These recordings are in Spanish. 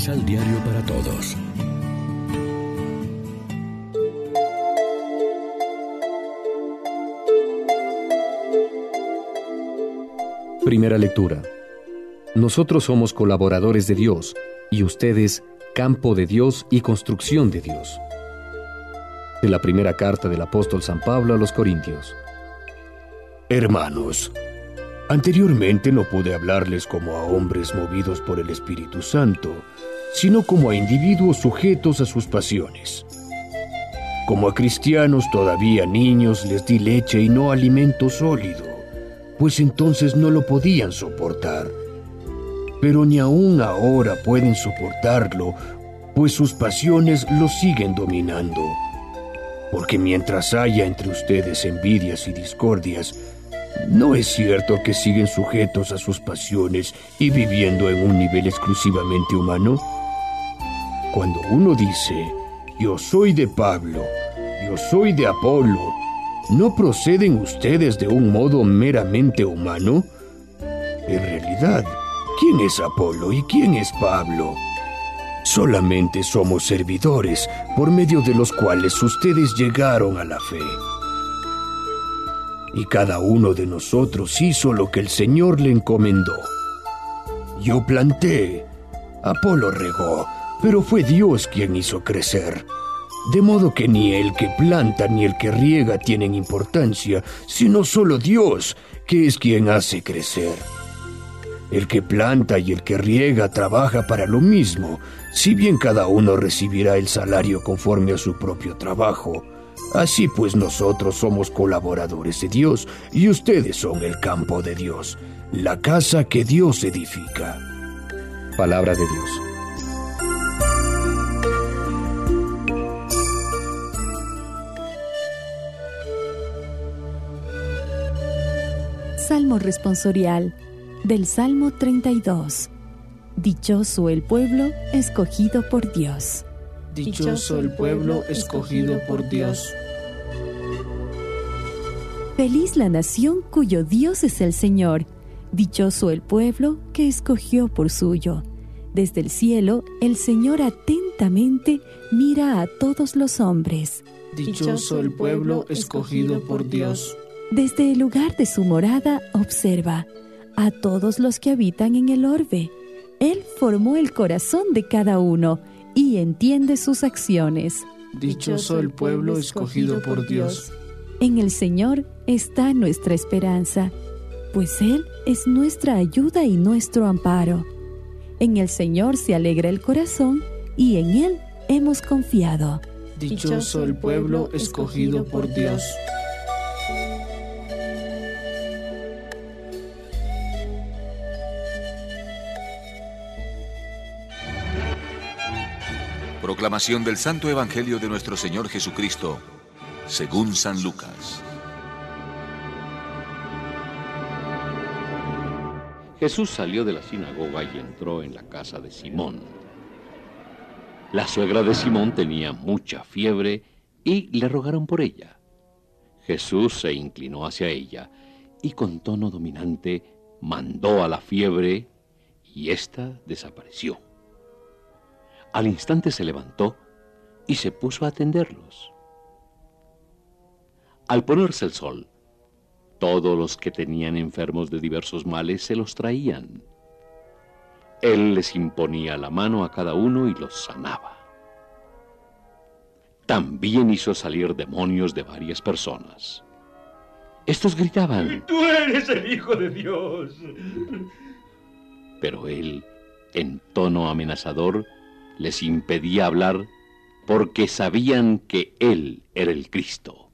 Misal Diario para Todos. Primera lectura. Nosotros somos colaboradores de Dios y ustedes campo de Dios y construcción de Dios. De la primera carta del apóstol San Pablo a los Corintios. Hermanos, anteriormente no pude hablarles como a hombres movidos por el Espíritu Santo, sino como a individuos sujetos a sus pasiones. Como a cristianos todavía niños les di leche y no alimento sólido, pues entonces no lo podían soportar pero ni aún ahora pueden soportarlo, pues sus pasiones los siguen dominando. Porque mientras haya entre ustedes envidias y discordias, ¿no es cierto que siguen sujetos a sus pasiones y viviendo en un nivel exclusivamente humano? Cuando uno dice, yo soy de Pablo, yo soy de Apolo, ¿no proceden ustedes de un modo meramente humano? En realidad, ¿Quién es Apolo y quién es Pablo? Solamente somos servidores por medio de los cuales ustedes llegaron a la fe. Y cada uno de nosotros hizo lo que el Señor le encomendó. Yo planté, Apolo regó, pero fue Dios quien hizo crecer. De modo que ni el que planta ni el que riega tienen importancia, sino solo Dios, que es quien hace crecer. El que planta y el que riega trabaja para lo mismo, si bien cada uno recibirá el salario conforme a su propio trabajo. Así pues nosotros somos colaboradores de Dios y ustedes son el campo de Dios, la casa que Dios edifica. Palabra de Dios. Salmo responsorial del Salmo 32. Dichoso el pueblo escogido por Dios. Dichoso el pueblo escogido por Dios. Feliz la nación cuyo Dios es el Señor. Dichoso el pueblo que escogió por suyo. Desde el cielo, el Señor atentamente mira a todos los hombres. Dichoso el pueblo escogido por Dios. Desde el lugar de su morada observa a todos los que habitan en el orbe. Él formó el corazón de cada uno y entiende sus acciones. Dichoso el pueblo escogido por Dios. En el Señor está nuestra esperanza, pues Él es nuestra ayuda y nuestro amparo. En el Señor se alegra el corazón y en Él hemos confiado. Dichoso el pueblo escogido por Dios. Proclamación del Santo Evangelio de nuestro Señor Jesucristo, según San Lucas. Jesús salió de la sinagoga y entró en la casa de Simón. La suegra de Simón tenía mucha fiebre y le rogaron por ella. Jesús se inclinó hacia ella y con tono dominante mandó a la fiebre y ésta desapareció. Al instante se levantó y se puso a atenderlos. Al ponerse el sol, todos los que tenían enfermos de diversos males se los traían. Él les imponía la mano a cada uno y los sanaba. También hizo salir demonios de varias personas. Estos gritaban, Tú eres el Hijo de Dios. Pero él, en tono amenazador, les impedía hablar porque sabían que Él era el Cristo.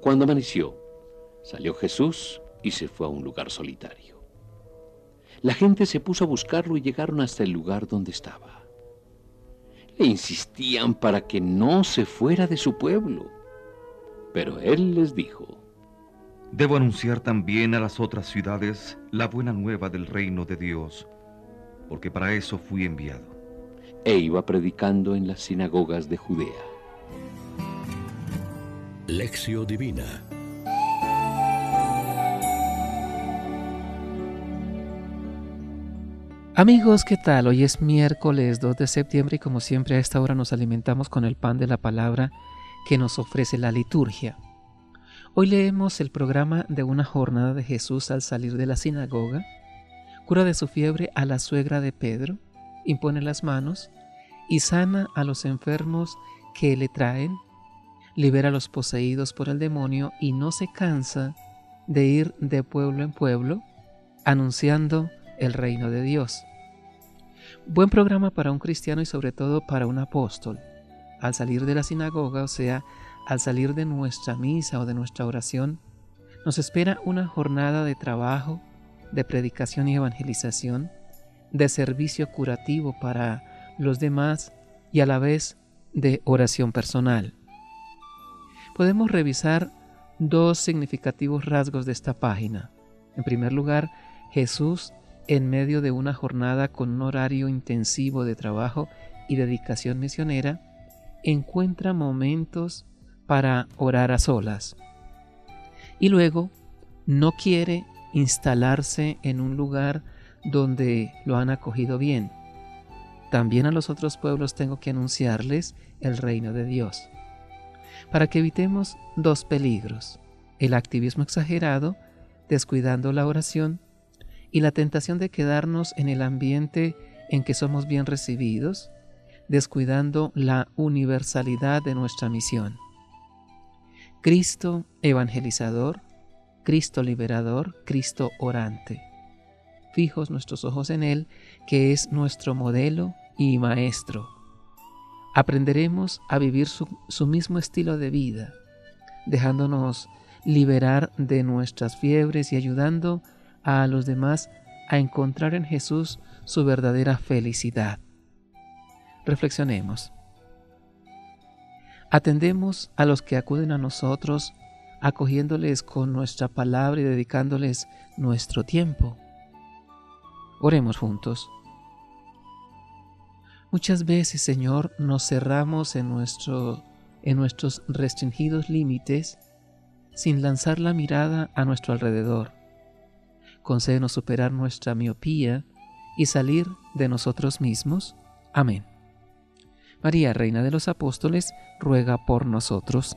Cuando amaneció, salió Jesús y se fue a un lugar solitario. La gente se puso a buscarlo y llegaron hasta el lugar donde estaba. Le insistían para que no se fuera de su pueblo. Pero él les dijo, Debo anunciar también a las otras ciudades la buena nueva del reino de Dios porque para eso fui enviado. E iba predicando en las sinagogas de Judea. Lección Divina Amigos, ¿qué tal? Hoy es miércoles 2 de septiembre y como siempre a esta hora nos alimentamos con el pan de la palabra que nos ofrece la liturgia. Hoy leemos el programa de una jornada de Jesús al salir de la sinagoga, cura de su fiebre a la suegra de Pedro, impone las manos y sana a los enfermos que le traen, libera a los poseídos por el demonio y no se cansa de ir de pueblo en pueblo anunciando el reino de Dios. Buen programa para un cristiano y sobre todo para un apóstol. Al salir de la sinagoga, o sea, al salir de nuestra misa o de nuestra oración, nos espera una jornada de trabajo, de predicación y evangelización, de servicio curativo para los demás y a la vez de oración personal. Podemos revisar dos significativos rasgos de esta página. En primer lugar, Jesús en medio de una jornada con un horario intensivo de trabajo y dedicación misionera, encuentra momentos para orar a solas. Y luego no quiere instalarse en un lugar donde lo han acogido bien. También a los otros pueblos tengo que anunciarles el reino de Dios. Para que evitemos dos peligros, el activismo exagerado, descuidando la oración, y la tentación de quedarnos en el ambiente en que somos bien recibidos, descuidando la universalidad de nuestra misión. Cristo evangelizador, Cristo liberador, Cristo orante. Fijos nuestros ojos en Él, que es nuestro modelo y maestro. Aprenderemos a vivir su, mismo estilo de vida, dejándonos liberar de nuestras fiebres y ayudando a los demás a encontrar en Jesús su verdadera felicidad. Reflexionemos. Atendemos a los que acuden a nosotros acogiéndoles con nuestra palabra y dedicándoles nuestro tiempo. Oremos juntos. Muchas veces, Señor, nos cerramos en, nuestro, en nuestros restringidos límites sin lanzar la mirada a nuestro alrededor concédenos superar nuestra miopía y salir de nosotros mismos. Amén. María, Reina de los Apóstoles, ruega por nosotros.